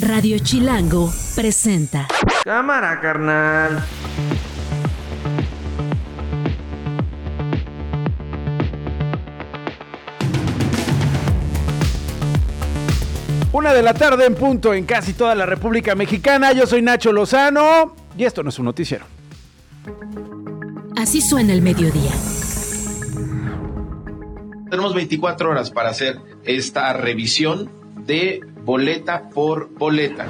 Radio Chilango presenta. Cámara, carnal. Una de la tarde en punto en casi toda la República Mexicana. Yo soy Nacho Lozano y esto no es un noticiero. Así suena el mediodía. Tenemos 24 horas para hacer esta revisión de boleta por boleta.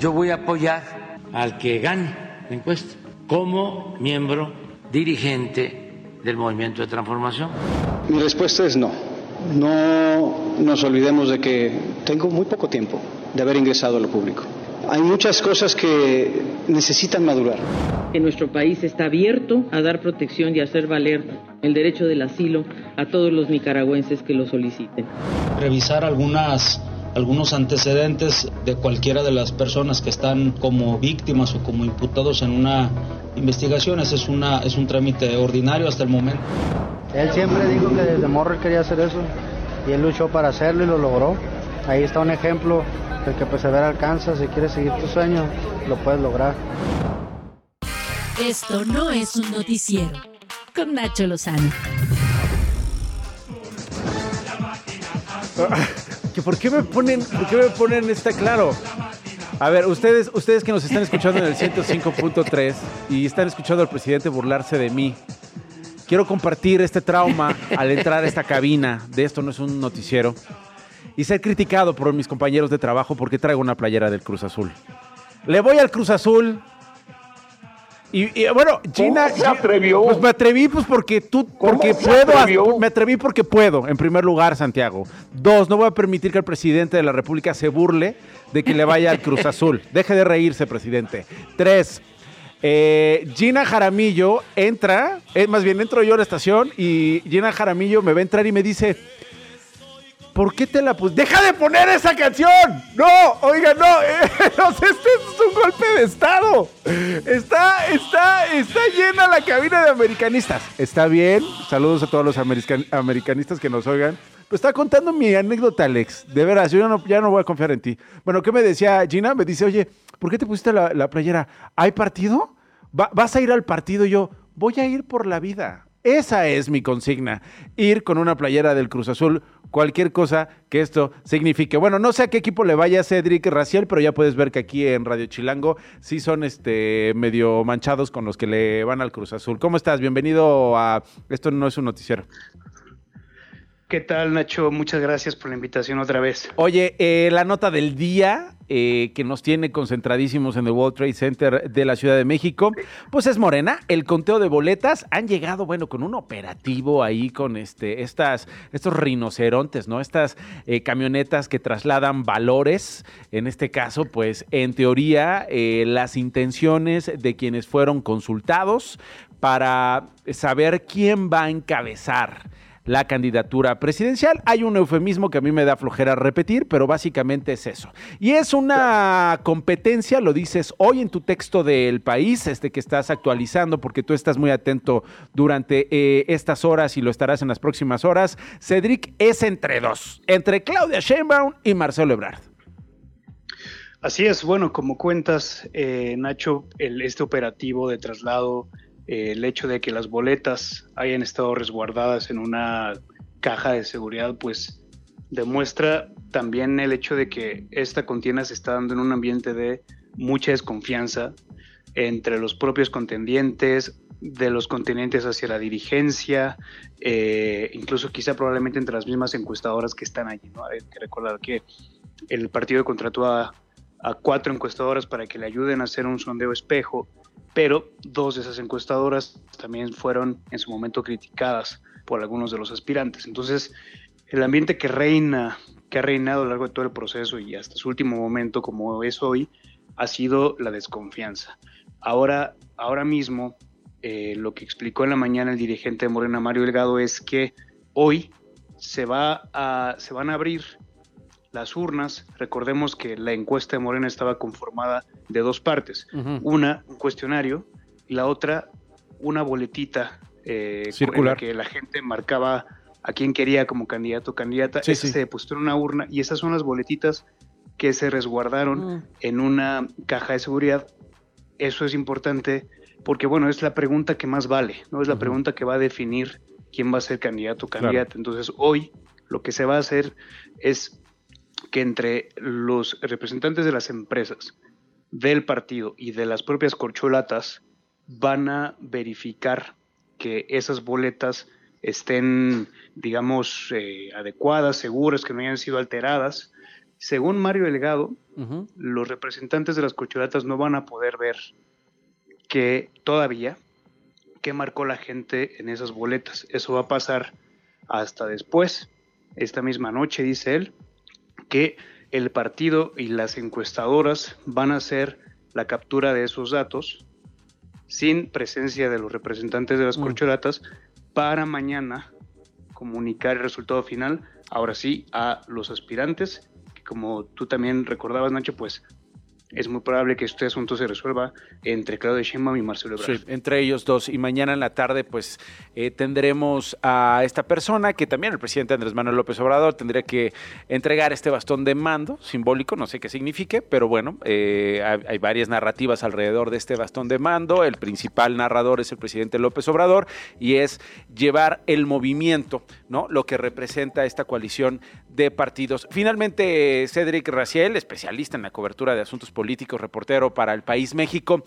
Yo voy a apoyar al que gane la encuesta como miembro dirigente del movimiento de transformación. Mi respuesta es no. No nos olvidemos de que tengo muy poco tiempo de haber ingresado a lo público. Hay muchas cosas que necesitan madurar. Que nuestro país está abierto a dar protección y hacer valer el derecho del asilo a todos los nicaragüenses que lo soliciten. Revisar algunas algunos antecedentes de cualquiera de las personas que están como víctimas o como imputados en una investigación. Ese es, una, es un trámite ordinario hasta el momento. Él siempre dijo que desde morro quería hacer eso y él luchó para hacerlo y lo logró. Ahí está un ejemplo de que persevera alcanza. Si quieres seguir tu sueño, lo puedes lograr. Esto no es un noticiero. Con Nacho Lozano. ¿Por qué me ponen, por qué me ponen esta claro? A ver, ustedes, ustedes que nos están escuchando en el 105.3 y están escuchando al presidente burlarse de mí, quiero compartir este trauma al entrar a esta cabina de esto no es un noticiero y ser criticado por mis compañeros de trabajo porque traigo una playera del Cruz Azul. Le voy al Cruz Azul. Y, bueno, Gina. se atrevió? Pues me atreví, pues porque tú. Porque puedo. Me atreví porque puedo, en primer lugar, Santiago. Dos, no voy a permitir que el presidente de la República se burle de que le vaya al Cruz Azul. Deje de reírse, presidente. Tres. Eh, Gina Jaramillo entra, eh, más bien entro yo a la estación y Gina Jaramillo me va a entrar y me dice, ¿Por qué te la puse? ¡Deja de poner esa canción! ¡No! Oiga, no. este es un golpe de Estado. Está, está, está llena la cabina de americanistas. Está bien. Saludos a todos los americanistas que nos oigan. Pues está contando mi anécdota, Alex. De veras, yo ya no, ya no voy a confiar en ti. Bueno, ¿qué me decía Gina? Me dice, oye, ¿por qué te pusiste la, playera? ¿Hay partido? ¿Vas a ir al partido? Y yo, voy a ir por la vida. Esa es mi consigna, ir con una playera del Cruz Azul, cualquier cosa que esto signifique. Bueno, no sé a qué equipo le vaya Cedric Raciel, pero ya puedes ver que aquí en Radio Chilango sí son este medio manchados con los que le van al Cruz Azul. ¿Cómo estás? Bienvenido a Esto no es un noticiero. ¿Qué tal, Nacho? Muchas gracias por la invitación otra vez. Oye, eh, la nota del día eh, que nos tiene concentradísimos en el World Trade Center de la Ciudad de México, pues es Morena. El conteo de boletas han llegado, bueno, con un operativo ahí con este, estas, estos rinocerontes, ¿no? Estas eh, camionetas que trasladan valores. En este caso, pues, en teoría, las intenciones de quienes fueron consultados para saber quién va a encabezar la candidatura presidencial. Hay un eufemismo que a mí me da flojera repetir, pero básicamente es eso. Y es una competencia, lo dices hoy en tu texto del país, este que estás actualizando porque tú estás muy atento durante eh, estas horas y lo estarás en las próximas horas. Cedric es entre dos, entre Claudia Sheinbaum y Marcelo Ebrard. Así es, bueno, como cuentas, eh, Nacho, el, este operativo de traslado eh, el hecho de que las boletas hayan estado resguardadas en una caja de seguridad, pues demuestra también el hecho de que esta contienda se está dando en un ambiente de mucha desconfianza entre los propios contendientes, de los contendientes hacia la dirigencia, eh, incluso quizá probablemente entre las mismas encuestadoras que están allí. ¿no? Hay que recordar que el partido contrató a, a cuatro encuestadoras para que le ayuden a hacer un sondeo espejo pero dos de esas encuestadoras también fueron en su momento criticadas por algunos de los aspirantes. Entonces, el ambiente que reina, que ha reinado a lo largo de todo el proceso y hasta su último momento, como es hoy, ha sido la desconfianza. Ahora, ahora mismo, eh, lo que explicó en la mañana el dirigente de Morena, Mario Delgado, es que hoy se, va a, se van a abrir las urnas, recordemos que la encuesta de Morena estaba conformada de dos partes. Una, un cuestionario, y la otra, una boletita eh, Circular. que la gente marcaba a quién quería como candidato o candidata. se depositó en una urna y esas son las boletitas que se resguardaron mm. en una caja de seguridad. Eso es importante porque, bueno, es la pregunta que más vale, ¿no? Es la pregunta que va a definir quién va a ser candidato o candidata. Entonces, hoy lo que se va a hacer es que entre los representantes de las empresas, del partido y de las propias corcholatas van a verificar que esas boletas estén, digamos, eh, adecuadas, seguras, que no hayan sido alteradas. Según Mario Delgado, los representantes de las corcholatas no van a poder ver que todavía qué marcó la gente en esas boletas. Eso va a pasar hasta después, esta misma noche, dice él, que el partido y las encuestadoras van a hacer la captura de esos datos sin presencia de los representantes de las mm. corcholatas para mañana comunicar el resultado final, ahora sí, a los aspirantes, que como tú también recordabas, Nacho, pues es muy probable que este asunto se resuelva entre Claudio Sheinbaum y Marcelo Ebrard. Entre ellos dos. Y mañana en la tarde, pues, eh, tendremos a esta persona que también el presidente Andrés Manuel López Obrador tendría que entregar este bastón de mando simbólico, no sé qué signifique, pero bueno, eh, hay, varias narrativas alrededor de este bastón de mando. El principal narrador es el presidente López Obrador y es llevar el movimiento, ¿no? Lo que representa esta coalición de partidos. Finalmente, Cedric Raciel, especialista en la cobertura de asuntos políticos, reportero para el país México.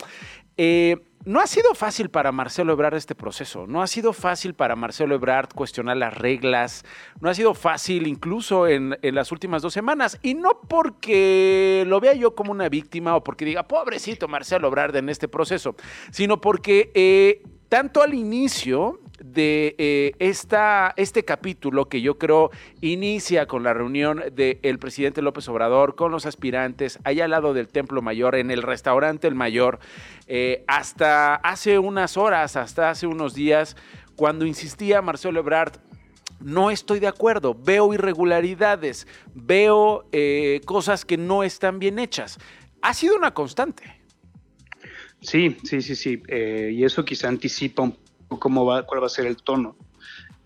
Eh, no ha sido fácil para Marcelo Ebrard este proceso, no ha sido fácil para Marcelo Ebrard cuestionar las reglas, no ha sido fácil incluso en, las últimas dos semanas, y no porque lo vea yo como una víctima o porque diga, pobrecito Marcelo Ebrard en este proceso, sino porque eh, tanto al inicio de eh, esta, este capítulo que yo creo inicia con la reunión del presidente López Obrador con los aspirantes allá al lado del Templo Mayor, en el restaurante El Mayor, eh, hasta hace unas horas, hasta hace unos días, cuando insistía Marcelo Ebrard no estoy de acuerdo, veo irregularidades, veo eh, cosas que no están bien hechas. Ha sido una constante. Sí, sí, sí, sí. y eso quizá anticipa un cómo va, cuál va a ser el tono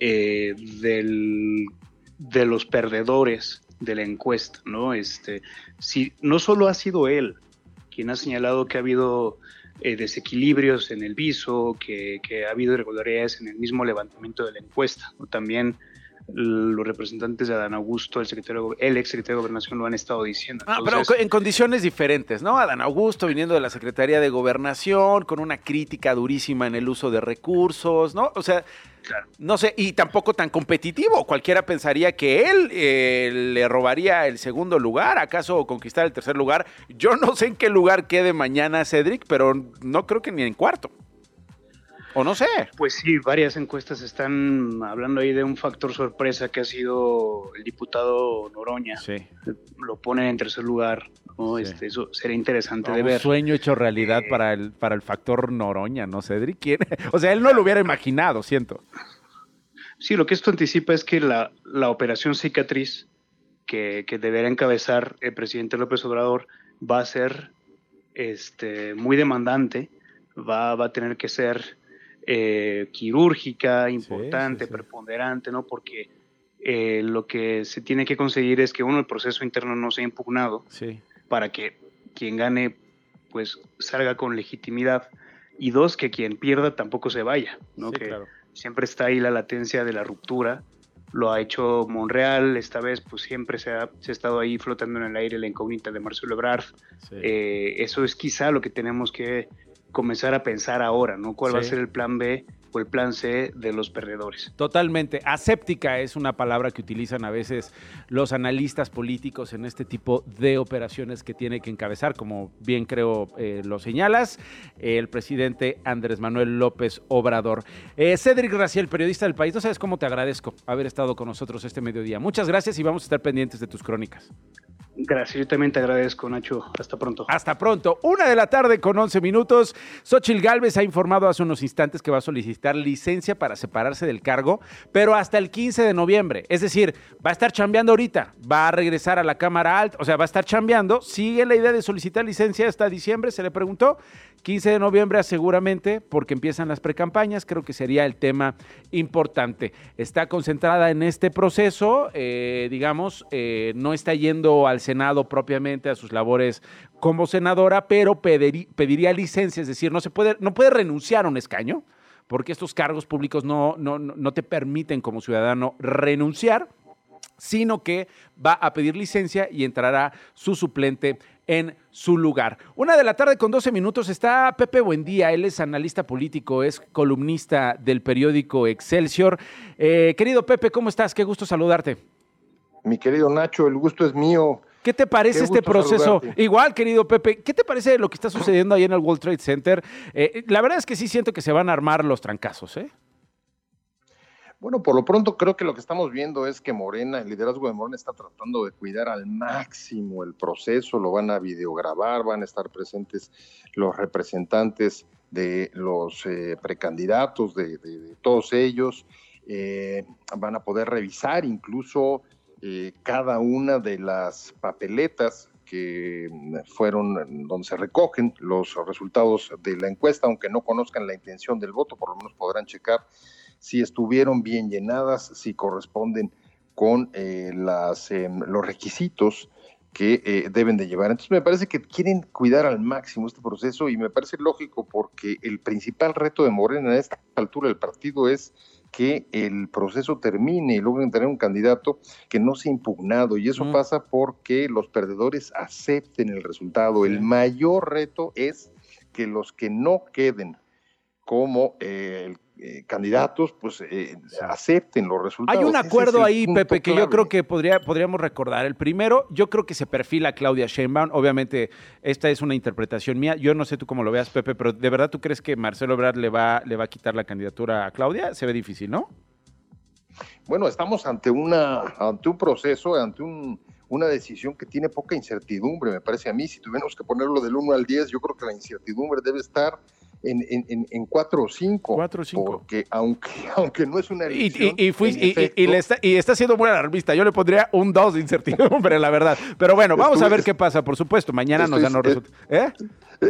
eh, de los perdedores de la encuesta, ¿no? Este, si no solo ha sido él quien ha señalado que ha habido eh, desequilibrios en el viso, que, ha habido irregularidades en el mismo levantamiento de la encuesta, también los representantes de Adán Augusto, el secretario, el ex secretario de Gobernación lo han estado diciendo. Ah, pero en condiciones diferentes, ¿no? Adán Augusto viniendo de la Secretaría de Gobernación con una crítica durísima en el uso de recursos, ¿no? O sea, no sé, y tampoco tan competitivo. Cualquiera pensaría que él eh, le robaría el segundo lugar, acaso conquistar el tercer lugar. Yo no sé en qué lugar quede mañana Cedric, pero no creo que ni en cuarto. O no sé. Pues sí, varias encuestas están hablando ahí de un factor sorpresa que ha sido el diputado Noroña. Sí. Lo pone en tercer lugar. ¿no? Este, eso sería interesante de ver. Un sueño hecho realidad eh, para, el, para el factor Noroña, ¿no, Cedric? ¿Quién? O sea, él no lo hubiera imaginado, siento. Sí, lo que esto anticipa es que la, la operación cicatriz que, que deberá encabezar el presidente López Obrador va a ser este, muy demandante, va, va a tener que ser eh, quirúrgica, importante, preponderante, ¿no? Porque eh, lo que se tiene que conseguir es que uno, el proceso interno no sea impugnado para que quien gane, pues salga con legitimidad y dos, que quien pierda tampoco se vaya, ¿no? que siempre está ahí la latencia de la ruptura. Lo ha hecho Monreal, esta vez pues siempre se ha, estado ahí flotando en el aire la incógnita de Marcelo Ebrard. Eh, eso es quizá lo que tenemos que comenzar a pensar ahora, ¿no? ¿Cuál va a ser el plan B o el plan C de los perdedores? Totalmente. Aséptica es una palabra que utilizan a veces los analistas políticos en este tipo de operaciones que tiene que encabezar, como bien creo eh, lo señalas, el presidente Andrés Manuel López Obrador. Eh, Cedric Raciel, periodista del país, no sabes cómo te agradezco haber estado con nosotros este mediodía. Muchas gracias y vamos a estar pendientes de tus crónicas. Gracias, yo también te agradezco, Nacho. Hasta pronto. Hasta pronto. Una de la tarde con 11 minutos. Xochil Gálvez ha informado hace unos instantes que va a solicitar licencia para separarse del cargo, pero hasta el 15 de noviembre. Es decir, va a estar chambeando ahorita, va a regresar a la Cámara Alta, o sea, va a estar chambeando. Sigue la idea de solicitar licencia hasta diciembre, se le preguntó. 15 de noviembre seguramente, porque empiezan las precampañas, creo que sería el tema importante. Está concentrada en este proceso, eh, digamos, eh, no está yendo al Senado propiamente a sus labores como senadora, pero pediría licencia, es decir, no, se puede, no puede renunciar a un escaño, porque estos cargos públicos no, no, no te permiten como ciudadano renunciar sino que va a pedir licencia y entrará su suplente en su lugar. Una de la tarde con 12 minutos está Pepe Buendía, él es analista político, es columnista del periódico Excelsior. Eh, querido Pepe, ¿cómo estás? Qué gusto saludarte. Mi querido Nacho, el gusto es mío. ¿Qué te parece este proceso? Igual, querido Pepe, ¿qué te parece lo que está sucediendo ahí en el World Trade Center? Eh, la verdad es que sí siento que se van a armar los trancazos, ¿eh? Bueno, por lo pronto creo que lo que estamos viendo es que Morena, el liderazgo de Morena está tratando de cuidar al máximo el proceso, lo van a videograbar, van a estar presentes los representantes de los eh, precandidatos, de, todos ellos, eh, van a poder revisar incluso eh, cada una de las papeletas que fueron donde se recogen los resultados de la encuesta, aunque no conozcan la intención del voto, por lo menos podrán checar si estuvieron bien llenadas, si corresponden con eh, las, em, los requisitos que eh, deben de llevar. Entonces me parece que quieren cuidar al máximo este proceso y me parece lógico porque el principal reto de Morena a esta altura del partido es que el proceso termine y logren tener un candidato que no sea impugnado. Y eso pasa porque los perdedores acepten el resultado. El mayor reto es que los que no queden como eh, el eh, candidatos pues eh, acepten los resultados. Hay un acuerdo ahí, Pepe, que yo creo que podría, podríamos recordar. El primero, yo creo que se perfila Claudia Sheinbaum. Obviamente, esta es una interpretación mía. Yo no sé tú cómo lo veas, Pepe, pero ¿de verdad tú crees que Marcelo Ebrard le va, le va a quitar la candidatura a Claudia? Se ve difícil, ¿no? Bueno, estamos ante, una, ante un proceso, ante un, una decisión que tiene poca incertidumbre, me parece a mí. Si tuviéramos que ponerlo del 1 al 10, yo creo que la incertidumbre debe estar en, en, en, cuatro o cinco. Cuatro o cinco. Porque aunque, aunque no es una elección, Y, y, le está, y está siendo muy alarmista. Yo le pondría un 2 de incertidumbre, la verdad. Pero bueno, vamos a ver qué pasa, por supuesto. Mañana nos dan los resultados. ¿Eh?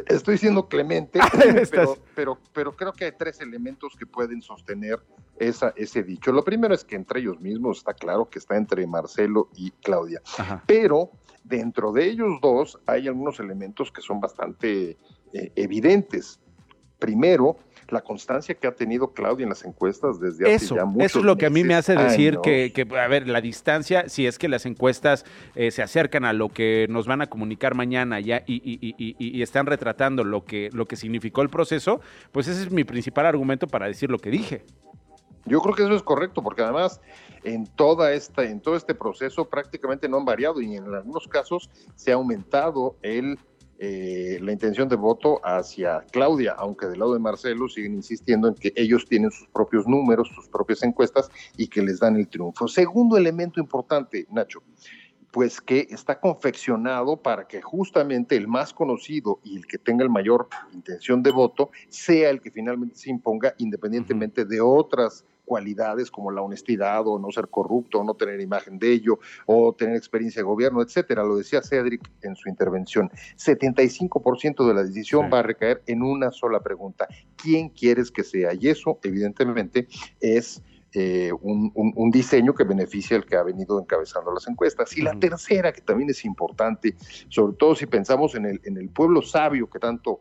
Estoy siendo clemente, pero, pero, pero, creo que hay tres elementos que pueden sostener esa, ese dicho. Lo primero es que entre ellos mismos está claro que está entre Marcelo y Claudia. Pero dentro de ellos dos hay algunos elementos que son bastante eh, evidentes. Primero, la constancia que ha tenido Claudia en las encuestas desde hace ya muchos Eso es lo que a mí me hace decir que, a ver, la distancia, si es que las encuestas eh, se acercan a lo que nos van a comunicar mañana ya y, están retratando lo que, lo que significó el proceso, pues ese es mi principal argumento para decir lo que dije. Yo creo que eso es correcto, porque además en toda esta, en todo este proceso prácticamente no han variado y en algunos casos se ha aumentado el eh, la intención de voto hacia Claudia, aunque del lado de Marcelo siguen insistiendo en que ellos tienen sus propios números, sus propias encuestas y que les dan el triunfo. Segundo elemento importante, Nacho, pues que está confeccionado para que justamente el más conocido y el que tenga el mayor intención de voto sea el que finalmente se imponga independientemente de otras cualidades como la honestidad o no ser corrupto o no tener imagen de ello o tener experiencia de gobierno, etcétera. Lo decía Cedric en su intervención. 75% de la decisión va a recaer en una sola pregunta. ¿Quién quieres que sea? Y eso, evidentemente, es eh, un, diseño que beneficia al que ha venido encabezando las encuestas. Y la tercera, que también es importante, sobre todo si pensamos en el, en el pueblo sabio que tanto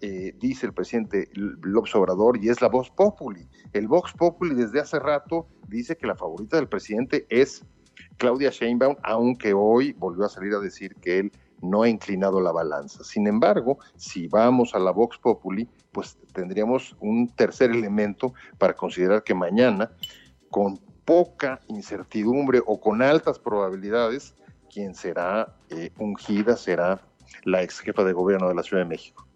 eh, dice el presidente López Obrador, y es la Vox Populi. El Vox Populi desde hace rato dice que la favorita del presidente es Claudia Sheinbaum, aunque hoy volvió a salir a decir que él no ha inclinado la balanza. Sin embargo, si vamos a la Vox Populi, pues tendríamos un tercer elemento para considerar que mañana, con poca incertidumbre o con altas probabilidades, quien será eh, ungida será la ex jefa de gobierno de la Ciudad de México.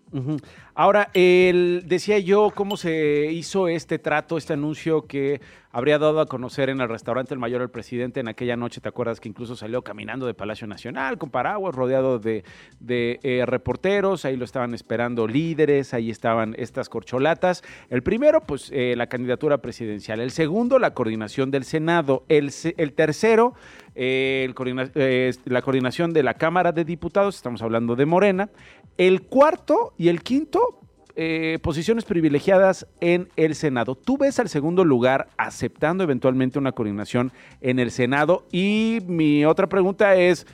Ahora, decía yo cómo se hizo este trato, este anuncio que habría dado a conocer en el restaurante El Mayor el presidente en aquella noche, ¿te acuerdas que incluso salió caminando de Palacio Nacional con paraguas, rodeado de, eh, reporteros, ahí lo estaban esperando líderes, ahí estaban estas corcholatas. El primero, pues eh, la candidatura presidencial. El segundo, la coordinación del Senado. El, el tercero, eh, la coordinación de la Cámara de Diputados, estamos hablando de Morena. El cuarto y el quinto eh, posiciones privilegiadas en el Senado. ¿Tú ves al segundo lugar aceptando eventualmente una coordinación en el Senado? Y mi otra pregunta es,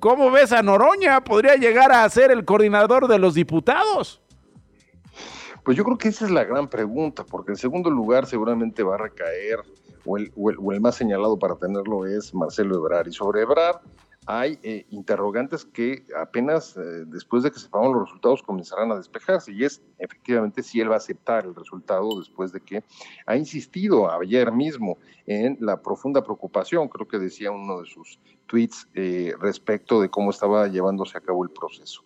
¿cómo ves a Noroña? ¿Podría llegar a ser el coordinador de los diputados? Pues yo creo que esa es la gran pregunta, porque el segundo lugar seguramente va a recaer, o el, o el más señalado para tenerlo es Marcelo Ebrard. Y sobre Ebrard, hay eh, interrogantes que apenas eh, después de que sepamos los resultados comenzarán a despejarse y es efectivamente si él va a aceptar el resultado después de que ha insistido ayer mismo en la profunda preocupación, creo que decía uno de sus tweets eh, respecto de cómo estaba llevándose a cabo el proceso.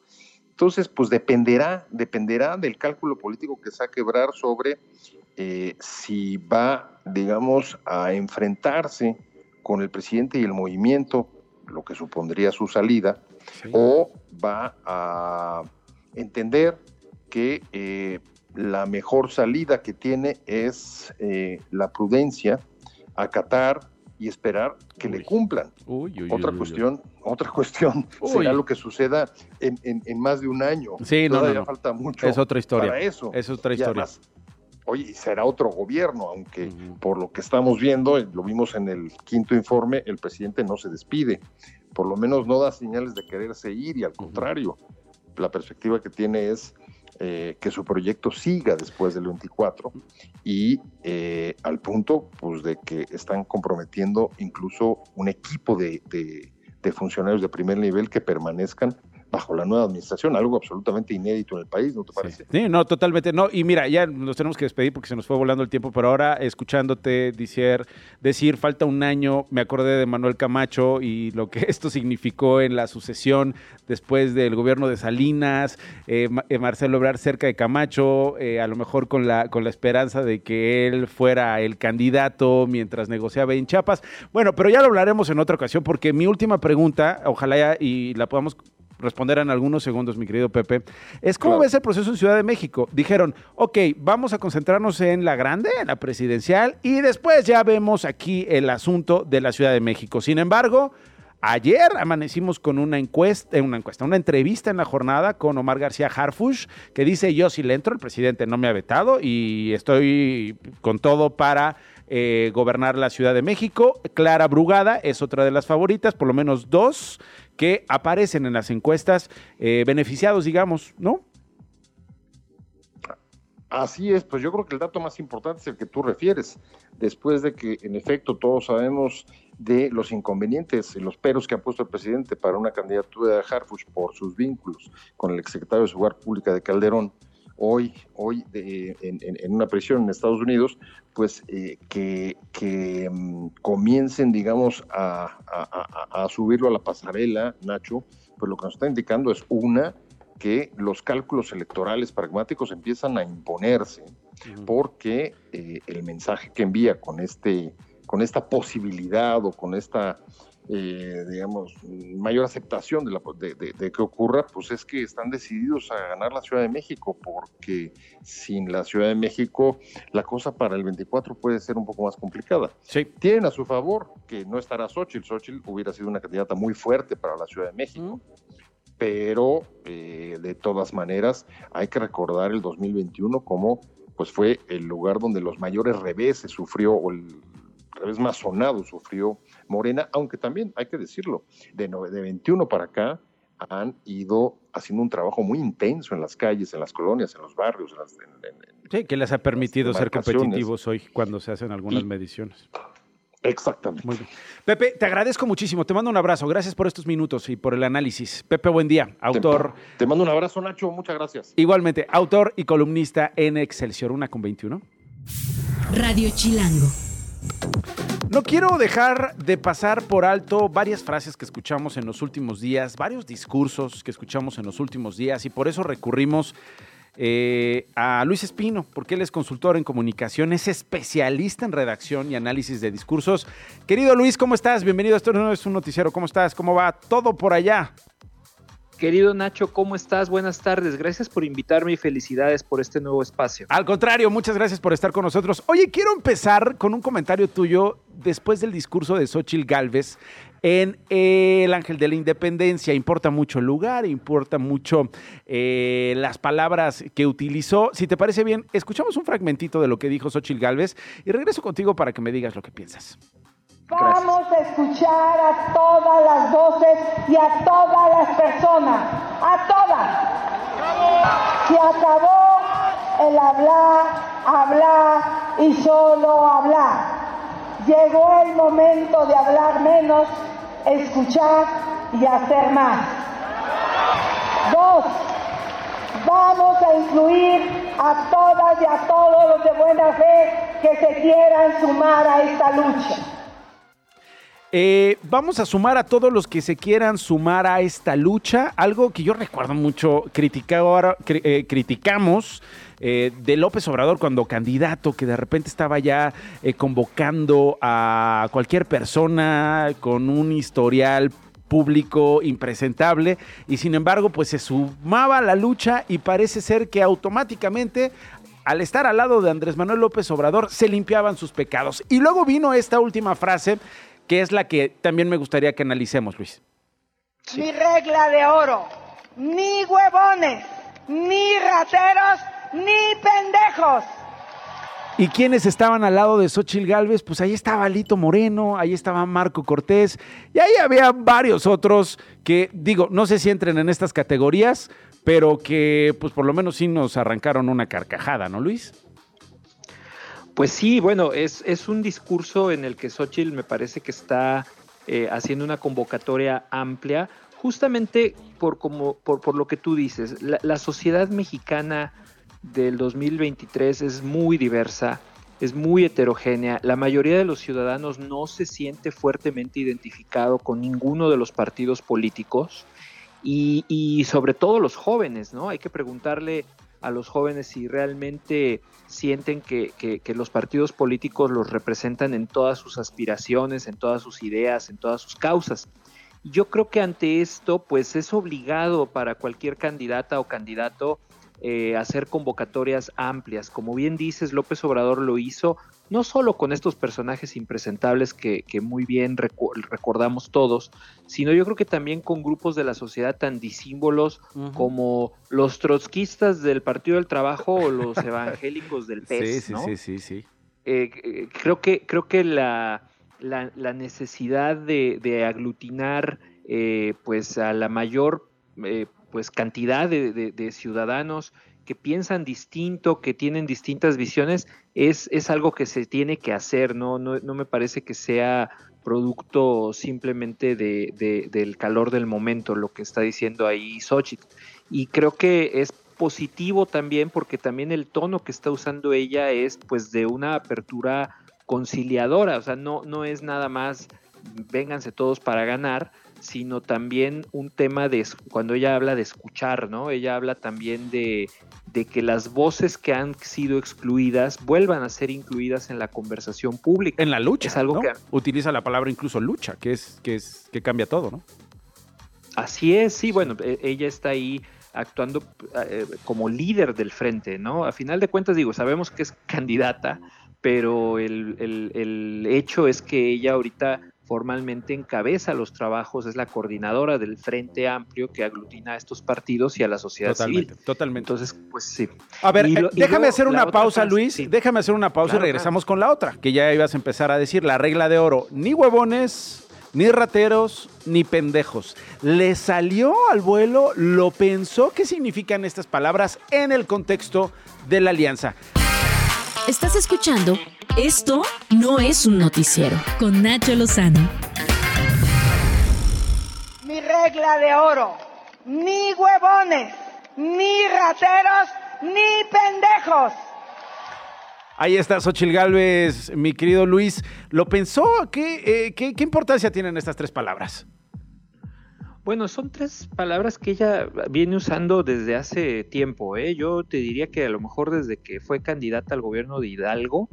Entonces, pues dependerá, dependerá del cálculo político que saque quebrar sobre si va, digamos, a enfrentarse con el presidente y el movimiento lo que supondría su salida, o va a entender que eh, la mejor salida que tiene es eh, la prudencia, acatar y esperar que le cumplan. otra cuestión, otra cuestión será lo que suceda en, más de un año. Sí, Todavía falta mucho. Es otra historia. Para eso. Es otra historia oye, será otro gobierno, aunque por lo que estamos viendo, lo vimos en el quinto informe, el presidente no se despide, por lo menos no da señales de quererse ir y al contrario, la perspectiva que tiene es eh, que su proyecto siga después del 24 y eh, al punto pues de que están comprometiendo incluso un equipo de funcionarios de primer nivel que permanezcan bajo la nueva administración, algo absolutamente inédito en el país, ¿no te parece? Sí, no, totalmente. No, y mira, ya nos tenemos que despedir porque se nos fue volando el tiempo, pero ahora escuchándote decir, decir falta un año, me acordé de Manuel Camacho y lo que esto significó en la sucesión después del gobierno de Salinas, eh, eh, Marcelo Obrar cerca de Camacho, eh, a lo mejor con la, con la esperanza de que él fuera el candidato mientras negociaba en Chiapas. Bueno, pero ya lo hablaremos en otra ocasión porque mi última pregunta, ojalá ya y la podamos responder en algunos segundos, mi querido Pepe, es cómo ves el proceso en Ciudad de México. Dijeron, ok, vamos a concentrarnos en la grande, en la presidencial, y después ya vemos aquí el asunto de la Ciudad de México. Sin embargo, Ayer amanecimos con una encuesta, eh, una encuesta, una entrevista en la jornada con Omar García Harfush, que dice yo si le entro, el presidente no me ha vetado y estoy con todo para eh, gobernar la Ciudad de México. Clara Brugada es otra de las favoritas, por lo menos dos que aparecen en las encuestas eh, beneficiados, digamos, ¿no? Así es, pues yo creo que el dato más importante es el que tú refieres, después de que en efecto todos sabemos de los inconvenientes y los peros que ha puesto el presidente para una candidatura de Harfuch por sus vínculos con el exsecretario de Seguridad Pública de Calderón, hoy, hoy en, una prisión en Estados Unidos, pues eh, que, mm, comiencen, digamos, a, subirlo a la pasarela, Nacho, pues lo que nos está indicando es una, que los cálculos electorales pragmáticos empiezan a imponerse, porque eh, el mensaje que envía con, este, con esta posibilidad o con esta eh, digamos, mayor aceptación de, la, de, que ocurra, pues es que están decididos a ganar la Ciudad de México, porque sin la Ciudad de México la cosa para el 24 puede ser un poco más complicada. Sí. Tienen a su favor que no estará Xochitl. Xochitl hubiera sido una candidata muy fuerte para la Ciudad de México. Pero eh, de todas maneras hay que recordar el 2021 como pues fue el lugar donde los mayores reveses sufrió o el revés más sonado sufrió Morena, aunque también hay que decirlo, de, de 21 para acá han ido haciendo un trabajo muy intenso en las calles, en las colonias, en los barrios. sí, que les ha permitido ser competitivos hoy cuando se hacen algunas mediciones. Exactamente. Muy bien. Pepe, te agradezco muchísimo. Te mando un abrazo. Gracias por estos minutos y por el análisis. Pepe, buen día. Autor. Te, mando un abrazo, Nacho. Muchas gracias. Igualmente, autor y columnista en Excelsior, una con 21. Radio Chilango. No quiero dejar de pasar por alto varias frases que escuchamos en los últimos días, varios discursos que escuchamos en los últimos días y por eso recurrimos eh, a Luis Espino, porque él es consultor en comunicación, es especialista en redacción y análisis de discursos. Querido Luis, ¿cómo estás? Bienvenido. Esto no es un noticiero. ¿Cómo estás? ¿Cómo va todo por allá? Querido Nacho, ¿cómo estás? Buenas tardes. Gracias por invitarme y felicidades por este nuevo espacio. Al contrario, muchas gracias por estar con nosotros. Oye, quiero empezar con un comentario tuyo después del discurso de Xochil Gálvez en el Ángel de la Independencia. Importa mucho el lugar, importa mucho eh, las palabras que utilizó. Si te parece bien, escuchamos un fragmentito de lo que dijo Xochil Gálvez y regreso contigo para que me digas lo que piensas. Vamos a escuchar a todas las voces y a todas las personas, a todas. Se acabó el hablar, hablar y solo hablar. Llegó el momento de hablar menos, escuchar y hacer más. Dos, vamos a incluir a todas y a todos los de buena fe que se quieran sumar a esta lucha. Eh, vamos a sumar a todos los que se quieran sumar a esta lucha. Algo que yo recuerdo mucho, eh, criticamos eh, de López Obrador cuando candidato, que de repente estaba ya convocando a cualquier persona con un historial público impresentable y sin embargo pues se sumaba a la lucha y parece ser que automáticamente al estar al lado de Andrés Manuel López Obrador se limpiaban sus pecados. Y luego vino esta última frase que es la que también me gustaría que analicemos, Luis. Mi regla de oro, ni huevones, ni rateros, ni pendejos. ¿Y quiénes estaban al lado de Xochil Gálvez? Pues ahí estaba Lito Moreno, ahí estaba Marco Cortés, y ahí había varios otros que, digo, no sé si entren en estas categorías, pero que pues por lo menos sí nos arrancaron una carcajada, ¿no, Luis? Pues sí, bueno, es, es un discurso en el que Xochitl me parece que está eh, haciendo una convocatoria amplia, justamente por, como, por, por lo que tú dices. La, la, sociedad mexicana del 2023 es muy diversa, es muy heterogénea. La mayoría de los ciudadanos no se siente fuertemente identificado con ninguno de los partidos políticos y, y sobre todo los jóvenes, ¿no? Hay que preguntarle a los jóvenes si realmente sienten que, los partidos políticos los representan en todas sus aspiraciones, en todas sus ideas, en todas sus causas. Yo creo que ante esto, pues es obligado para cualquier candidata o candidato eh, hacer convocatorias amplias. Como bien dices, López Obrador lo hizo no solo con estos personajes impresentables que, muy bien recordamos todos, sino yo creo que también con grupos de la sociedad tan disímbolos como los trotskistas del Partido del Trabajo o los evangélicos del PES. Sí, sí, sí, sí, eh, eh, creo que, creo que la, la, necesidad de, aglutinar eh, pues a la mayor pues cantidad de ciudadanos que piensan distinto, que tienen distintas visiones, es, es algo que se tiene que hacer, ¿no? No, no me parece que sea producto simplemente de, del calor del momento, lo que está diciendo ahí Xochitl. Y creo que es positivo también porque también el tono que está usando ella es pues de una apertura conciliadora, o sea, no, no es nada más vénganse todos para ganar, sino también un tema de cuando ella habla de escuchar, ¿no? Ella habla también de, que las voces que han sido excluidas vuelvan a ser incluidas en la conversación pública. En la lucha. Es algo que utiliza la palabra incluso lucha, que es que es que cambia todo, ¿no? Así es, sí, bueno, e, ella está ahí actuando eh, como líder del frente, ¿no? A final de cuentas, digo, sabemos que es candidata, pero el, el hecho es que ella ahorita formalmente encabeza los trabajos, es la coordinadora del Frente Amplio que aglutina a estos partidos y a la sociedad totalmente, civil. Totalmente. Entonces, pues sí. A ver, eh, déjame hacer una pausa, Luis. Déjame hacer una pausa y regresamos con la otra, que ya ibas a empezar a decir, la regla de oro, ni huevones, ni rateros, ni pendejos. Le salió al vuelo, lo pensó. ¿Qué significan estas palabras en el contexto de la alianza? Estás escuchando Esto no es un noticiero con Nacho Lozano. Mi regla de oro, ni huevones, ni rateros, ni pendejos. Ahí está Xochil Gálvez, mi querido Luis. ¿Lo pensó? ¿Qué, eh, qué, qué importancia tienen estas tres palabras? Bueno, son tres palabras que ella viene usando desde hace tiempo. ¿eh? Yo te diría que a lo mejor desde que fue candidata al gobierno de Hidalgo,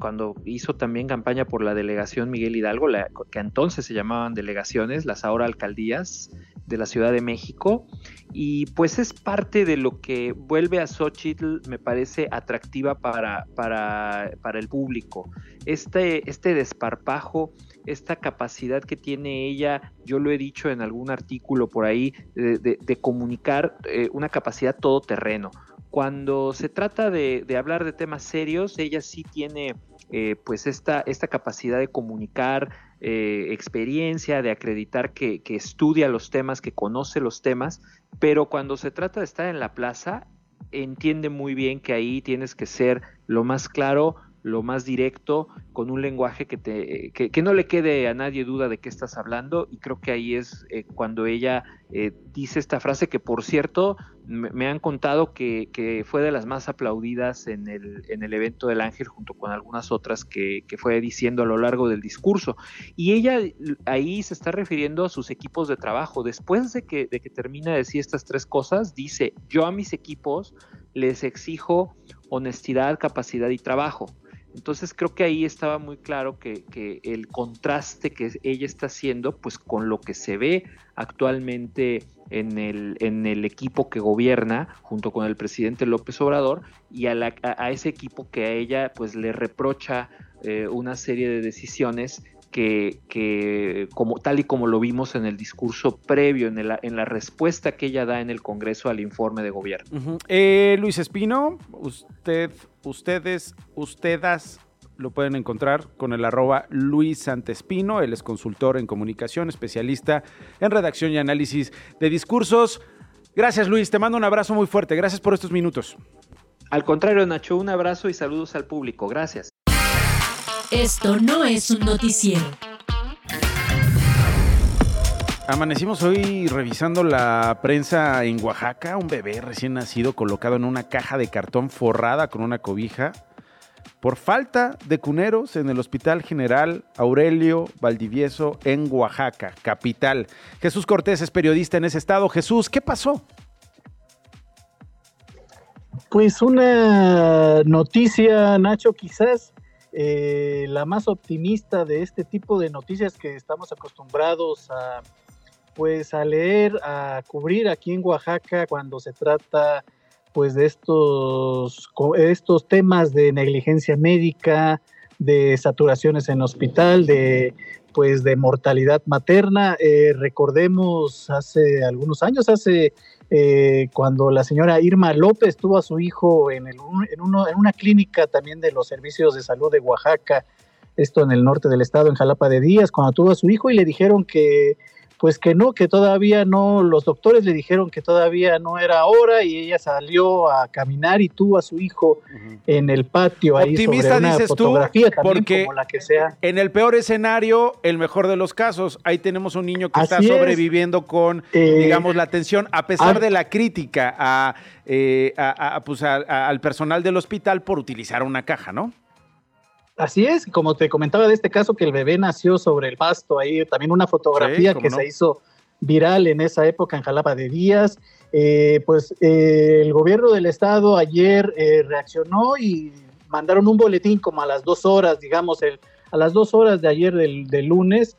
cuando hizo también campaña por la delegación Miguel Hidalgo, que entonces se llamaban delegaciones, las ahora alcaldías de la Ciudad de México, y pues es parte de lo que vuelve a Xochitl, me parece, atractiva para, para, para el público. Este, este desparpajo, esta capacidad que tiene ella, yo lo he dicho en algún artículo por ahí, de, comunicar eh, una capacidad todoterreno. Cuando se trata de, hablar de temas serios, ella sí tiene eh, pues esta, esta capacidad de comunicar eh, experiencia, de acreditar que, que, estudia los temas, que conoce los temas, pero cuando se trata de estar en la plaza, entiende muy bien que ahí tienes que ser lo más claro, lo más directo, con un lenguaje que, te, que, no le quede a nadie duda de qué estás hablando y creo que ahí es eh, cuando ella eh, dice esta frase que por cierto me, han contado que, que, fue de las más aplaudidas en el, en el evento del Ángel junto con algunas otras que, que fue diciendo a lo largo del discurso. Y ella ahí se está refiriendo a sus equipos de trabajo. Después de que, de que termina de decir estas tres cosas dice yo a mis equipos les exijo honestidad, capacidad y trabajo entonces creo que ahí estaba muy claro que, el contraste que ella está haciendo, pues con lo que se ve actualmente en el, en el equipo que gobierna, junto con el presidente López Obrador, y a, ese equipo que a ella pues le reprocha eh, una serie de decisiones que, como tal y como lo vimos en el discurso previo, en, en la respuesta que ella da en el Congreso al informe de gobierno. Eh, Luis Espino, usted, ustedes, ustedes lo pueden encontrar con el arroba Luis Santespino, él es consultor en comunicación, especialista en redacción y análisis de discursos. Gracias Luis, te mando un abrazo muy fuerte, gracias por estos minutos. Al contrario, Nacho, un abrazo y saludos al público, gracias. Esto no es un noticiero. Amanecimos hoy revisando la prensa en Oaxaca, un bebé recién nacido colocado en una caja de cartón forrada con una cobija por falta de cuneros en el Hospital General Aurelio Valdivieso en Oaxaca, capital. Jesús Cortés es periodista en ese estado. Jesús, ¿qué pasó? Pues una noticia, Nacho, quizás eh, la más optimista de este tipo de noticias que estamos acostumbrados a pues a leer, a cubrir aquí en Oaxaca cuando se trata pues de estos, estos temas de negligencia médica, de saturaciones en hospital, de pues de mortalidad materna. Eh, recordemos hace algunos años, hace eh, cuando la señora Irma López tuvo a su hijo en, el, en, uno, en una clínica también de los servicios de salud de Oaxaca, esto en el norte del estado, en Jalapa de Díaz, cuando tuvo a su hijo y le dijeron que pues que no, que todavía no, los doctores le dijeron que todavía no era hora y ella salió a caminar y tuvo a su hijo en el patio ahí Optimista sobre una dices fotografía tú, porque como la que sea. En el peor escenario, el mejor de los casos, ahí tenemos un niño que está sobreviviendo con, eh, digamos, la atención, a pesar de la crítica a, eh, pues al personal del hospital por utilizar una caja, ¿no? Así es, como te comentaba de este caso que el bebé nació sobre el pasto, ahí también una fotografía que se hizo viral en esa época en Jalapa de Díaz. Eh, pues eh, el gobierno del estado ayer eh, reaccionó y mandaron un boletín como a las dos horas, digamos, el, a las dos horas de ayer del, lunes,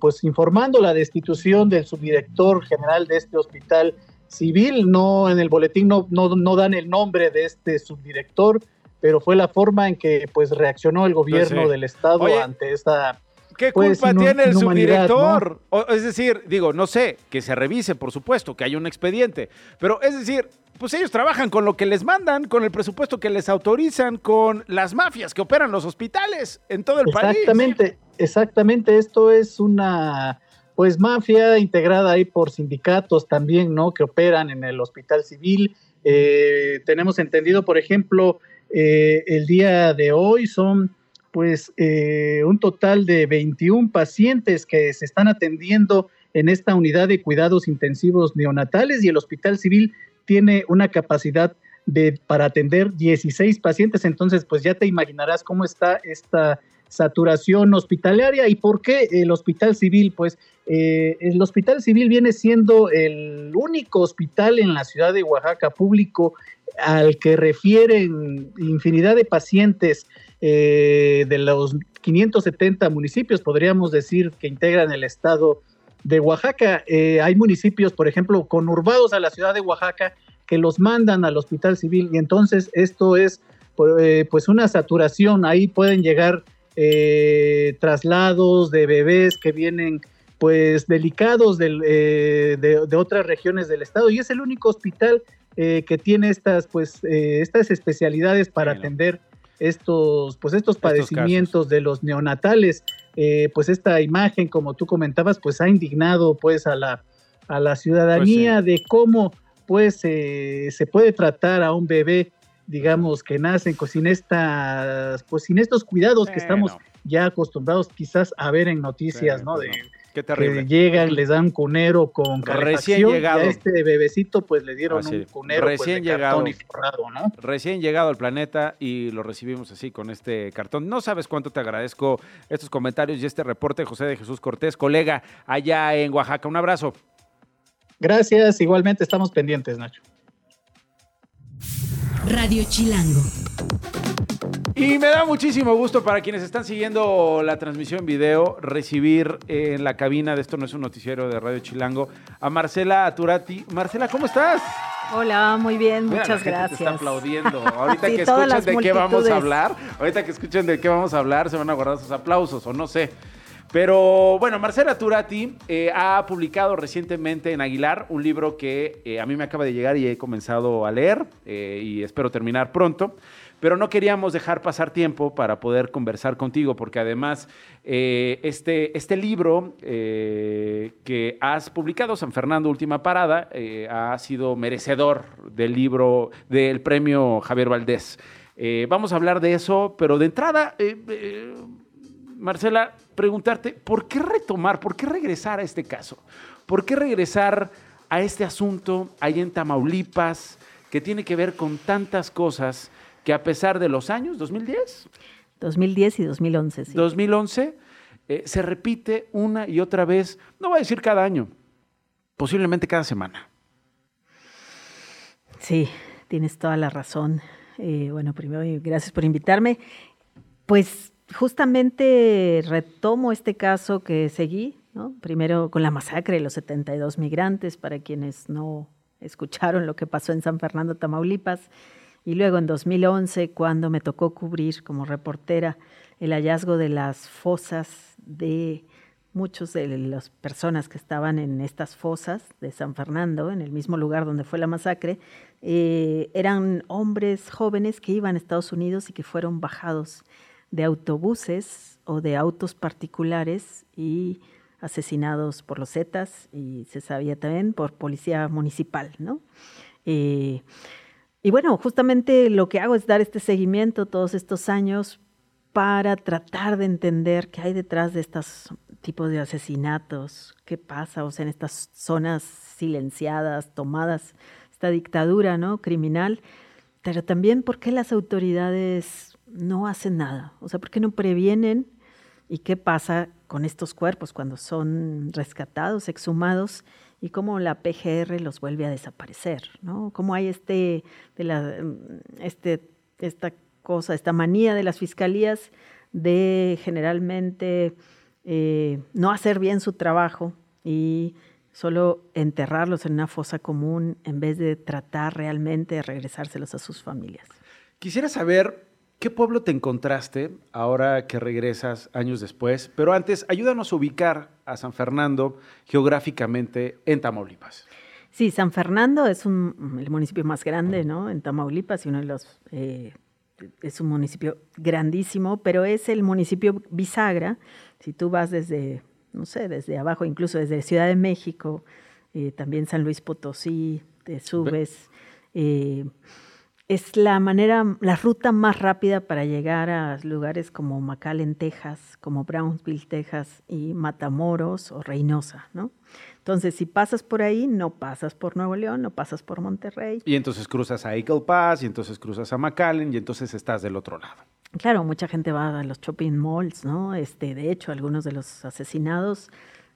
pues informando la destitución del subdirector general de este hospital civil. No, en el boletín no, no, no dan el nombre de este subdirector, pero fue la forma en que pues reaccionó el gobierno del estado ante esta ¿Qué pues, culpa tiene el subdirector? es decir, digo, no sé, que se revise, por supuesto, que haya un expediente, pero es decir, pues ellos trabajan con lo que les mandan, con el presupuesto que les autorizan, con las mafias que operan los hospitales en todo el país. Exactamente, exactamente, esto es una pues mafia integrada ahí por sindicatos también, ¿no? Que operan en el hospital civil. Eh, tenemos entendido, por ejemplo, eh, el día de hoy son pues eh, un total de 21 pacientes que se están atendiendo en esta unidad de cuidados intensivos neonatales y el Hospital Civil tiene una capacidad de, para atender 16 pacientes. Entonces, pues ya te imaginarás cómo está esta saturación hospitalaria. ¿Y por qué el hospital civil? Pues eh, el hospital civil viene siendo el único hospital en la ciudad de Oaxaca público al que refieren infinidad de pacientes eh, de los 570 municipios, podríamos decir, que integran el estado de Oaxaca. Eh, hay municipios, por ejemplo, conurbados a la ciudad de Oaxaca, que los mandan al hospital civil y entonces esto es pues una saturación. Ahí pueden llegar eh, traslados de bebés que vienen pues delicados eh, de, otras regiones del estado. Y es el único hospital eh, que tiene estas pues estas especialidades para atender estos pues estos, padecimientos de los neonatales. Pues esta imagen como tú comentabas pues ha indignado pues a la a la ciudadanía pues de cómo pues se puede tratar a un bebé digamos, que nacen sin estas, pues sin estos cuidados que estamos ya acostumbrados quizás a ver en noticias, ¿no? Pues de, Qué terrible. Que llegan, les dan un cunero con recién llegado. Y a este bebecito pues le dieron un cunero pues, recién de llegado, cartón y forrado, ¿no? Recién llegado al planeta y lo recibimos así con este cartón. No sabes cuánto te agradezco estos comentarios y este reporte, José de Jesús Cortés, colega allá en Oaxaca. Un abrazo. Gracias, igualmente estamos pendientes, Nacho. Radio Chilango. Y me da muchísimo gusto para quienes están siguiendo la transmisión en video recibir en la cabina de esto no es un noticiero de Radio Chilango a Marcela Aturati. Marcela, ¿cómo estás? Hola, muy bien, muchas gracias. Te está aplaudiendo. Ahorita que escuchen de qué vamos a hablar, ahorita que escuchen de qué vamos a hablar, se van a guardar sus aplausos o no sé. Pero bueno, Marcela Turati eh, ha publicado recientemente en Aguilar un libro que eh, a mí me acaba de llegar y he comenzado a leer eh, y espero terminar pronto. Pero no queríamos dejar pasar tiempo para poder conversar contigo, porque además este, este libro que has publicado, San Fernando Última Parada, ha sido merecedor del libro del premio Javier Valdés. vamos a hablar de eso, pero de entrada Marcela, preguntarte, ¿por qué retomar, por qué regresar a este caso? ¿Por qué regresar a este asunto ahí en Tamaulipas que tiene que ver con tantas cosas que a pesar de los años, 2010? 2010 y 2011, sí. 2011 eh, se repite una y otra vez, no voy a decir cada año, posiblemente cada semana. Sí, tienes toda la razón. Eh, bueno, primero, gracias por invitarme. Pues justamente retomo este caso que seguí, primero con la masacre de los 72 migrantes, para quienes no escucharon lo que pasó en San Fernando, Tamaulipas, y luego en 2011, cuando me tocó cubrir como reportera el hallazgo de las fosas de muchos de las personas que estaban en estas fosas de San Fernando, en el mismo lugar donde fue la masacre, eh, eran hombres jóvenes que iban a Estados Unidos y que fueron bajados de autobuses o de autos particulares y asesinados por los Zetas y se sabía también por policía municipal, ¿no? Eh, y bueno, justamente lo que hago es dar este seguimiento todos estos años para tratar de entender qué hay detrás de estos tipos de asesinatos, qué pasa, o sea, en estas zonas silenciadas, tomadas, esta dictadura, ¿no? Criminal, pero también por qué las autoridades no hacen nada. O sea, ¿por qué no previenen? ¿Y qué pasa con estos cuerpos cuando son rescatados, exhumados? Y cómo la PGR los vuelve a desaparecer, ¿no? Cómo hay este, la, este, esta cosa, esta manía de las fiscalías de generalmente eh, no hacer bien su trabajo y solo enterrarlos en una fosa común en vez de tratar realmente de regresárselos a sus familias. Quisiera saber ¿Qué pueblo te encontraste ahora que regresas años después? Pero antes, ayúdanos a ubicar a San Fernando geográficamente en Tamaulipas. Sí, San Fernando es un, el municipio más grande, ¿no? En Tamaulipas y uno de los eh, es un municipio grandísimo, pero es el municipio bisagra. Si tú vas desde, no sé, desde abajo, incluso desde Ciudad de México, eh, también San Luis Potosí, te subes. Eh, es la manera, la ruta más rápida para llegar a lugares como McAllen, Texas, como Brownsville, Texas y Matamoros o Reynosa, ¿no? Entonces, si pasas por ahí, no pasas por Nuevo León, no pasas por Monterrey. Y entonces cruzas a Eagle Pass, y entonces cruzas a McAllen, y entonces estás del otro lado. Claro, mucha gente va a los shopping malls, ¿no? Este, de hecho, algunos de los asesinados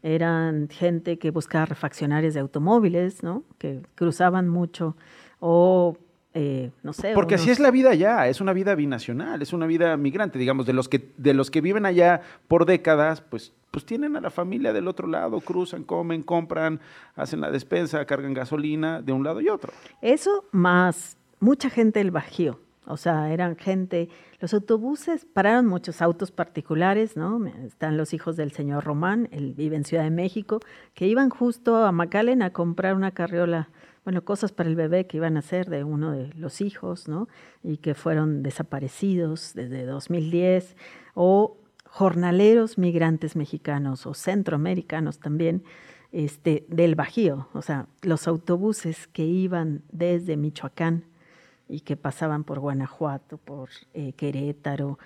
eran gente que buscaba refaccionarios de automóviles, ¿no? Que cruzaban mucho o eh, no sé. Porque así es la vida allá, es una vida binacional, es una vida migrante, digamos, de los que, de los que viven allá por décadas, pues, pues tienen a la familia del otro lado, cruzan, comen, compran, hacen la despensa, cargan gasolina de un lado y otro. Eso más mucha gente del Bajío, o sea, eran gente, los autobuses, pararon muchos autos particulares, ¿no? Están los hijos del señor Román, él vive en Ciudad de México, que iban justo a McAllen a comprar una carriola bueno, cosas para el bebé que iban a ser de uno de los hijos, ¿no? Y que fueron desaparecidos desde 2010, o jornaleros migrantes mexicanos o centroamericanos también, este, del Bajío, o sea, los autobuses que iban desde Michoacán y que pasaban por Guanajuato, por eh, Querétaro,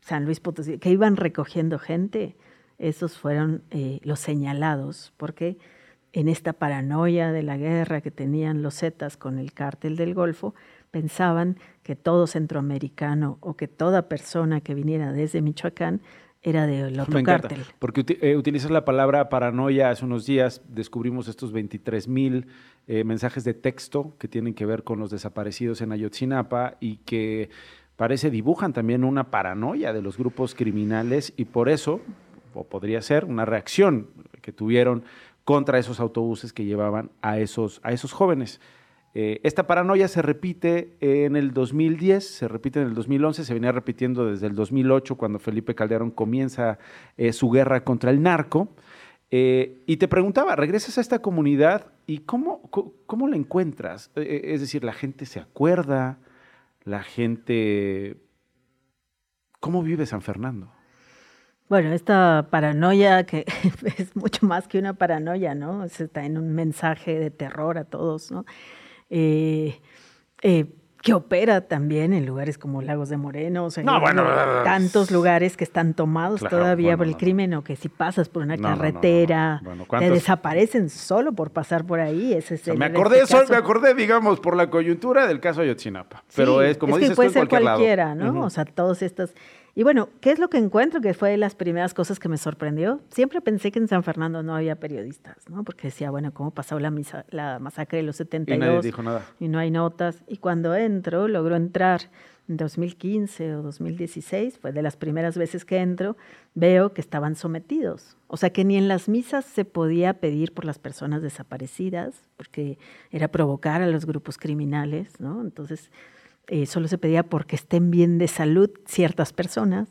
San Luis Potosí, que iban recogiendo gente, esos fueron eh, los señalados, porque en esta paranoia de la guerra que tenían los Zetas con el cártel del Golfo, pensaban que todo centroamericano o que toda persona que viniera desde Michoacán era del otro cártel. Porque eh, utilizas la palabra paranoia hace unos días, descubrimos estos 23 mil eh, mensajes de texto que tienen que ver con los desaparecidos en Ayotzinapa y que parece dibujan también una paranoia de los grupos criminales y por eso, o podría ser, una reacción que tuvieron contra esos autobuses que llevaban a esos, a esos jóvenes. Eh, esta paranoia se repite en el 2010, se repite en el 2011, se venía repitiendo desde el 2008 cuando Felipe Calderón comienza eh, su guerra contra el narco. Eh, y te preguntaba, regresas a esta comunidad y cómo, cómo la encuentras? es decir, la gente se acuerda, la gente... ¿Cómo vive San Fernando? Bueno, esta paranoia que es mucho más que una paranoia, ¿no? Está en un mensaje de terror a todos, ¿no? Eh, eh, que opera también en lugares como Lagos de Moreno, o sea, tantos lugares que están tomados todavía por el crimen o que si pasas por una carretera te desaparecen solo por pasar por ahí. Ese es me acordé, este me acordé, digamos, por la coyuntura del caso Ayotzinapa, pero es como dices puede ser cualquiera, ¿no? O sea, todos estos y bueno, ¿qué es lo que encuentro? Que fue de las primeras cosas que me sorprendió. Siempre pensé que en San Fernando no había periodistas, ¿no? Porque decía, bueno, ¿cómo pasó la, la masacre de los 72? Y nadie dijo nada. Y no hay notas. Y cuando entro, logro entrar en 2015 o 2016, fue de las primeras veces que entro, veo que estaban sometidos. O sea, que ni en las misas se podía pedir por las personas desaparecidas, porque era provocar a los grupos criminales, ¿no? Entonces eh, solo se pedía porque estén bien de salud ciertas personas.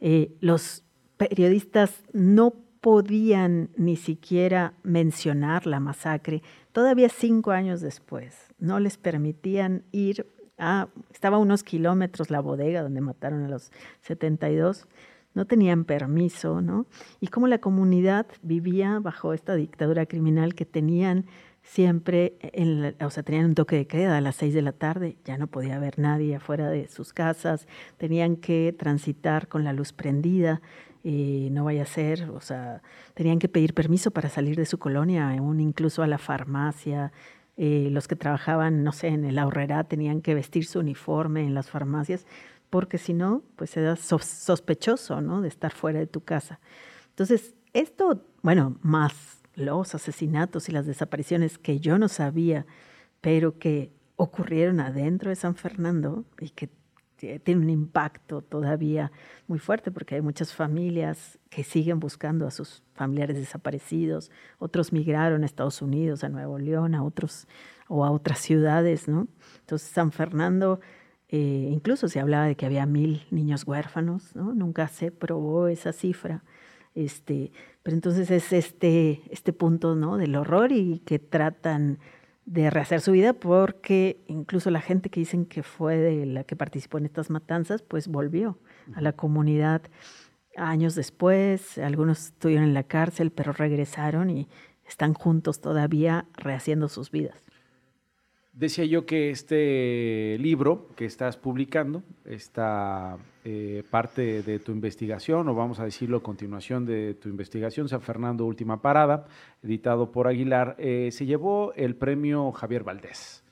Eh, los periodistas no podían ni siquiera mencionar la masacre. Todavía cinco años después, no les permitían ir a, estaba a unos kilómetros la bodega donde mataron a los 72, no tenían permiso, ¿no? Y como la comunidad vivía bajo esta dictadura criminal que tenían siempre, en o sea, tenían un toque de queda a las seis de la tarde, ya no podía haber nadie afuera de sus casas, tenían que transitar con la luz prendida, y no vaya a ser, o sea, tenían que pedir permiso para salir de su colonia, aún incluso a la farmacia. Eh, los que trabajaban, no sé, en el ahorrera tenían que vestir su uniforme en las farmacias, porque si no, pues era sospechoso, ¿no? De estar fuera de tu casa. Entonces, esto, bueno, más los asesinatos y las desapariciones que yo no sabía, pero que ocurrieron adentro de San Fernando y que tiene un impacto todavía muy fuerte porque hay muchas familias que siguen buscando a sus familiares desaparecidos, otros migraron a Estados Unidos, a Nuevo León, a otros o a otras ciudades, ¿no? Entonces San Fernando, eh, incluso se hablaba de que había mil niños huérfanos, ¿no? Nunca se probó esa cifra. Este, pero entonces es este, este punto ¿no? del horror y que tratan de rehacer su vida porque incluso la gente que dicen que fue de la que participó en estas matanzas, pues volvió a la comunidad años después, algunos estuvieron en la cárcel, pero regresaron y están juntos todavía rehaciendo sus vidas. Decía yo que este libro que estás publicando, esta eh, parte de tu investigación, o vamos a decirlo, continuación de tu investigación, San Fernando Última Parada, editado por Aguilar, eh, se llevó el premio Javier Valdés.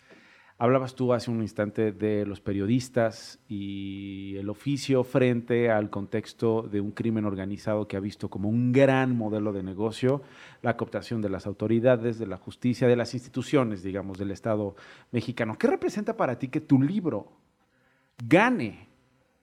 Hablabas tú hace un instante de los periodistas y el oficio frente al contexto de un crimen organizado que ha visto como un gran modelo de negocio la cooptación de las autoridades, de la justicia, de las instituciones, digamos, del Estado mexicano. ¿Qué representa para ti que tu libro gane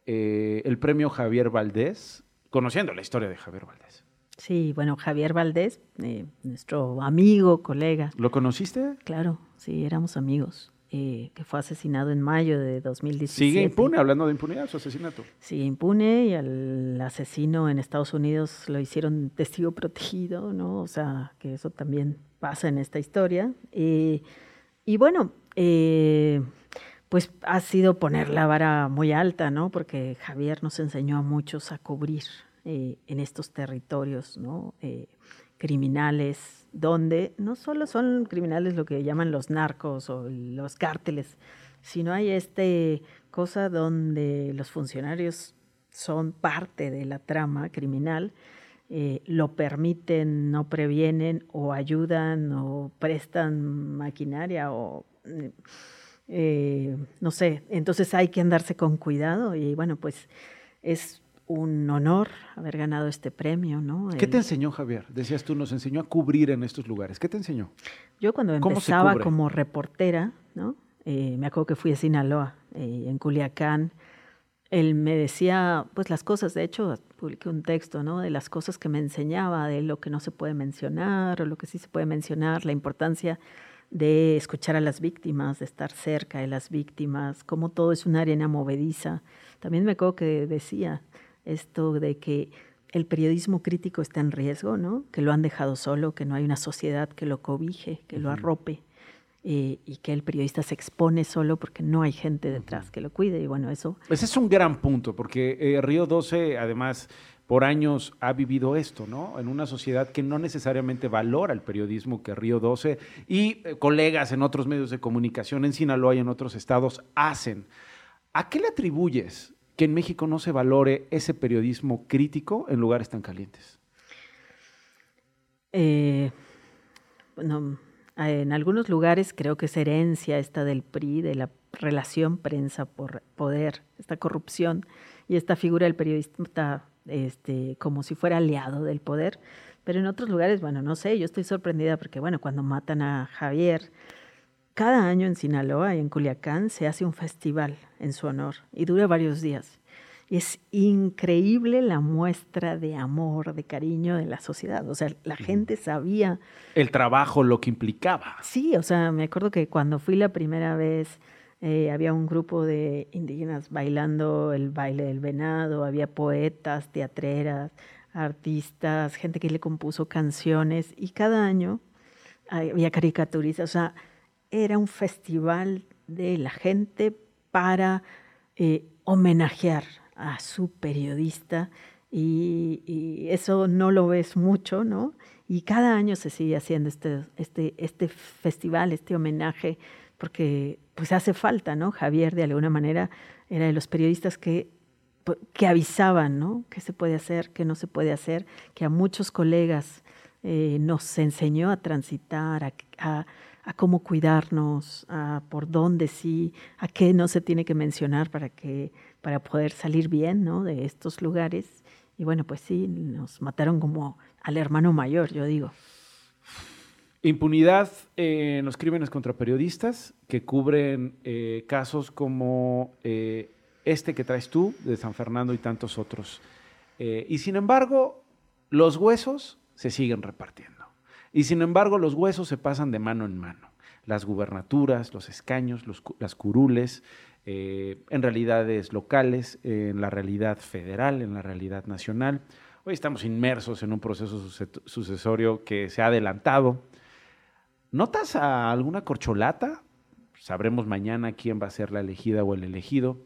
eh, el premio Javier Valdés, conociendo la historia de Javier Valdés? Sí, bueno, Javier Valdés, eh, nuestro amigo, colega. ¿Lo conociste? Claro, sí, éramos amigos. Eh, que fue asesinado en mayo de 2017. Sigue impune, hablando de impunidad, su asesinato. Sigue impune y al asesino en Estados Unidos lo hicieron testigo protegido, ¿no? O sea, que eso también pasa en esta historia. Eh, y bueno, eh, pues ha sido poner la vara muy alta, ¿no? Porque Javier nos enseñó a muchos a cubrir en estos territorios, ¿no? Criminales, donde no solo son criminales lo que llaman los narcos o los cárteles, sino hay este cosa donde los funcionarios son parte de la trama criminal, eh, lo permiten, no previenen o ayudan o prestan maquinaria o eh, no sé, entonces hay que andarse con cuidado y bueno, pues es un honor haber ganado este premio, ¿no? ¿Qué te enseñó Javier? Decías tú, nos enseñó a cubrir en estos lugares. ¿Qué te enseñó? Yo cuando empezaba como reportera, ¿no? Eh, me acuerdo que fui a Sinaloa, eh, en Culiacán. Él me decía, pues las cosas, de hecho, publiqué un texto, ¿no? De las cosas que me enseñaba, de lo que no se puede mencionar o lo que sí se puede mencionar, la importancia de escuchar a las víctimas, de estar cerca de las víctimas, cómo todo es una arena movediza. También me acuerdo que decía, esto de que el periodismo crítico está en riesgo, ¿no? Que lo han dejado solo, que no hay una sociedad que lo cobije, que lo arrope. Eh, y que el periodista se expone solo porque no hay gente detrás que lo cuide. Y bueno, eso. Ese es un gran punto, porque eh, Río 12, además, por años ha vivido esto, ¿no? En una sociedad que no necesariamente valora el periodismo que Río 12 y eh, colegas en otros medios de comunicación en Sinaloa y en otros estados hacen. ¿A qué le atribuyes que en México no se valore ese periodismo crítico en lugares tan calientes? Eh, bueno, en algunos lugares creo que es herencia esta del PRI, de la relación prensa por poder, esta corrupción y esta figura del periodista este, como si fuera aliado del poder. Pero en otros lugares, bueno, no sé, yo estoy sorprendida porque, bueno, cuando matan a Javier, cada año en Sinaloa y en Culiacán se hace un festival en su honor y dura varios días. Y es increíble la muestra de amor, de cariño de la sociedad. O sea, la gente sabía. El trabajo, lo que implicaba. Sí, o sea, me acuerdo que cuando fui la primera vez eh, había un grupo de indígenas bailando el baile del venado, había poetas, teatreras, artistas, gente que le compuso canciones y cada año había caricaturistas. O sea, era un festival de la gente para eh, homenajear a su periodista y, eso no lo ves mucho, ¿no? Y cada año se sigue haciendo este, este, este festival, este homenaje, porque pues hace falta, ¿no? Javier de alguna manera era de los periodistas que, que avisaban, ¿no? ¿Qué se puede hacer, qué no se puede hacer? Que a muchos colegas eh, nos enseñó a transitar, a cómo cuidarnos, a por dónde sí, a qué no se tiene que mencionar para que para poder salir bien, ¿no? De estos lugares. Y bueno, pues sí, nos mataron como al hermano mayor, yo digo. Impunidad en los crímenes contra periodistas que cubren eh, casos como eh, este que traes tú de San Fernando y tantos otros. Eh, y sin embargo, los huesos se siguen repartiendo. Y sin embargo, los huesos se pasan de mano en mano. Las gubernaturas, los escaños, las curules, eh, en realidades locales, en la realidad federal, en la realidad nacional. Hoy estamos inmersos en un proceso sucesorio que se ha adelantado. ¿Notas a alguna corcholata? Sabremos mañana quién va a ser la elegida o el elegido.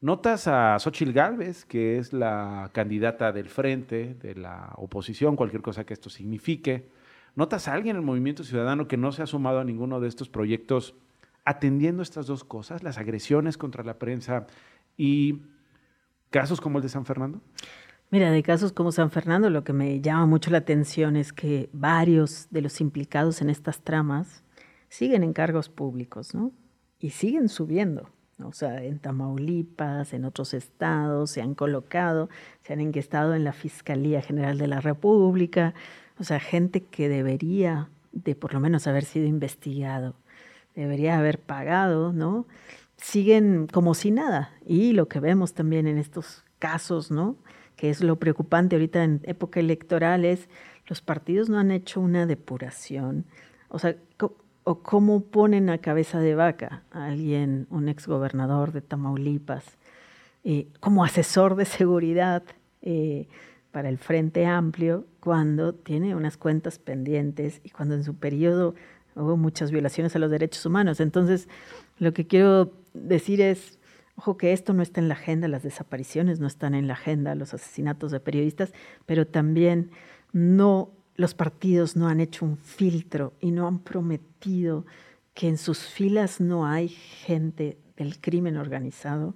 ¿Notas a Xochil Gálvez, que es la candidata del frente, de la oposición, cualquier cosa que esto signifique? ¿Notas a alguien en el movimiento ciudadano que no se ha sumado a ninguno de estos proyectos atendiendo estas dos cosas, las agresiones contra la prensa y casos como el de San Fernando? Mira, de casos como San Fernando, lo que me llama mucho la atención es que varios de los implicados en estas tramas siguen en cargos públicos, ¿no? y siguen subiendo. O sea, en Tamaulipas, en otros estados, se han colocado, se han enquestado en la Fiscalía General de la República. O sea, gente que debería de por lo menos haber sido investigado, debería haber pagado, ¿no? Siguen como si nada. Y lo que vemos también en estos casos, ¿no? Que es lo preocupante ahorita en época electoral es los partidos no han hecho una depuración. O sea, o cómo ponen a cabeza de vaca a alguien, un exgobernador de Tamaulipas, eh, como asesor de seguridad eh, para el Frente Amplio, cuando tiene unas cuentas pendientes y cuando en su periodo hubo muchas violaciones a los derechos humanos. Entonces, lo que quiero decir es, ojo que esto no está en la agenda, las desapariciones no están en la agenda, los asesinatos de periodistas, pero también no los partidos no han hecho un filtro y no han prometido que en sus filas no hay gente del crimen organizado,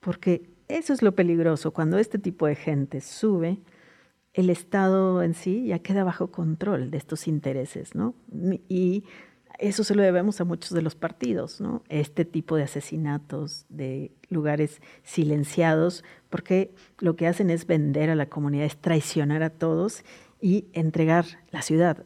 porque eso es lo peligroso, cuando este tipo de gente sube, el Estado en sí ya queda bajo control de estos intereses, ¿no? Y eso se lo debemos a muchos de los partidos, ¿no? Este tipo de asesinatos de lugares silenciados, porque lo que hacen es vender a la comunidad, es traicionar a todos y entregar la ciudad,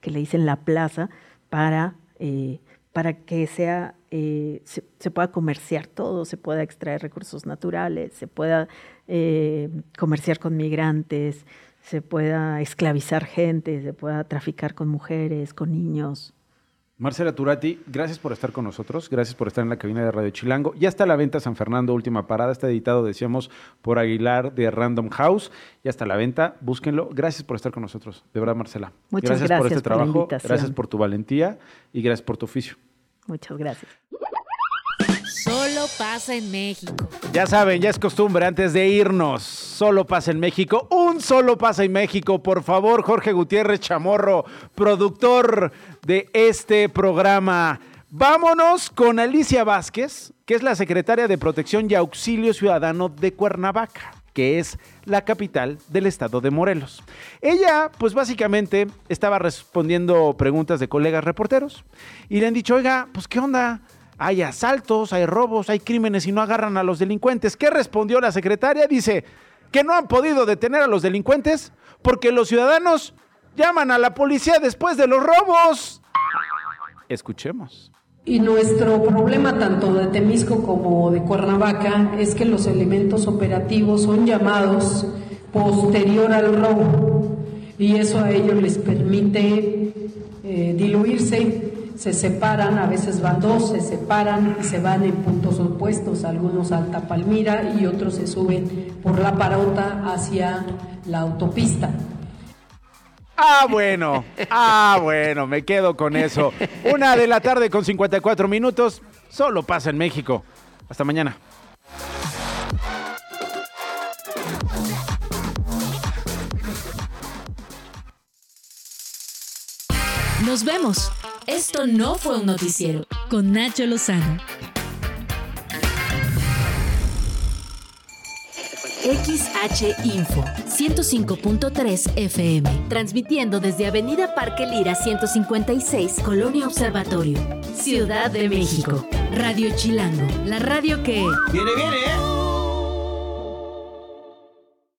que le dicen la plaza, para, eh, para que sea, eh, se, pueda comerciar todo, se pueda extraer recursos naturales, se pueda eh, comerciar con migrantes, se pueda esclavizar gente, se pueda traficar con mujeres, con niños. Marcela Turati, gracias por estar con nosotros, gracias por estar en la cabina de Radio Chilango. Ya está a la venta San Fernando, última parada, está editado, decíamos, por Aguilar de Random House. Ya está a la venta, búsquenlo. Gracias por estar con nosotros, de verdad, Marcela. Muchas gracias, gracias por este trabajo, gracias por tu valentía y gracias por tu oficio. Muchas gracias. Solo pasa en México. Ya saben, ya es costumbre antes de irnos. Solo pasa en México. Un solo pasa en México. Por favor, Jorge Gutiérrez Chamorro, productor de este programa. Vámonos con Alicia Vázquez, que es la secretaria de Protección y Auxilio Ciudadano de Cuernavaca que es la capital del estado de Morelos. Ella, pues básicamente, estaba respondiendo preguntas de colegas reporteros y le han dicho, oiga, pues qué onda, hay asaltos, hay robos, hay crímenes y no agarran a los delincuentes. ¿Qué respondió la secretaria? Dice que no han podido detener a los delincuentes porque los ciudadanos llaman a la policía después de los robos. Escuchemos. Y nuestro problema tanto de Temisco como de Cuernavaca es que los elementos operativos son llamados posterior al robo. Y eso a ellos les permite eh, diluirse. Se separan, a veces van dos, se separan y se van en puntos opuestos, algunos Alta Palmira y otros se suben por la parota hacia la autopista. Ah, bueno, ah, bueno, me quedo con eso. Una de la tarde con 54 minutos, solo pasa en México. Hasta mañana. Nos vemos. Esto no fue un noticiero con Nacho Lozano. XH Info 105.3 FM, transmitiendo desde Avenida Parque Lira 156, Colonia Observatorio, Ciudad de México. Radio Chilango, la radio que... ¡Viene, viene!